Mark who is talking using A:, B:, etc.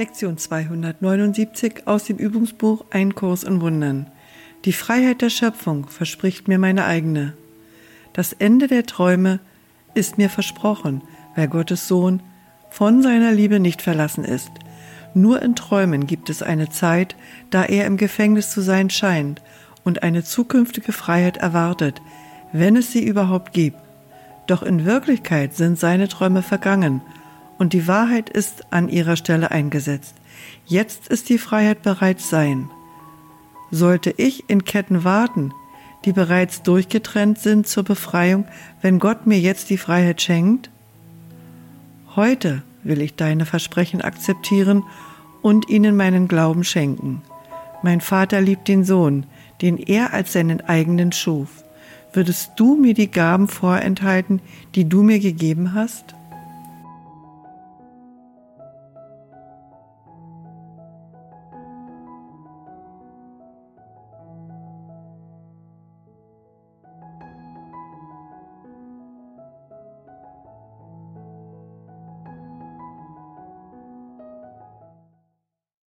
A: Lektion 279 aus dem Übungsbuch Ein Kurs in Wundern. Die Freiheit der Schöpfung verspricht mir meine eigene. Das Ende der Träume ist mir versprochen, weil Gottes Sohn von seiner Liebe nicht verlassen ist. Nur in Träumen gibt es eine Zeit, da er im Gefängnis zu sein scheint und eine zukünftige Freiheit erwartet, wenn es sie überhaupt gibt. Doch in Wirklichkeit sind seine Träume vergangen und die Wahrheit ist an ihrer Stelle eingesetzt. Jetzt ist die Freiheit bereits sein. Sollte ich in Ketten warten, die bereits durchgetrennt sind zur Befreiung, wenn Gott mir jetzt die Freiheit schenkt? Heute will ich deine Versprechen akzeptieren und ihnen meinen Glauben schenken. Mein Vater liebt den Sohn, den er als seinen eigenen schuf. Würdest du mir die Gaben vorenthalten, die du mir gegeben hast?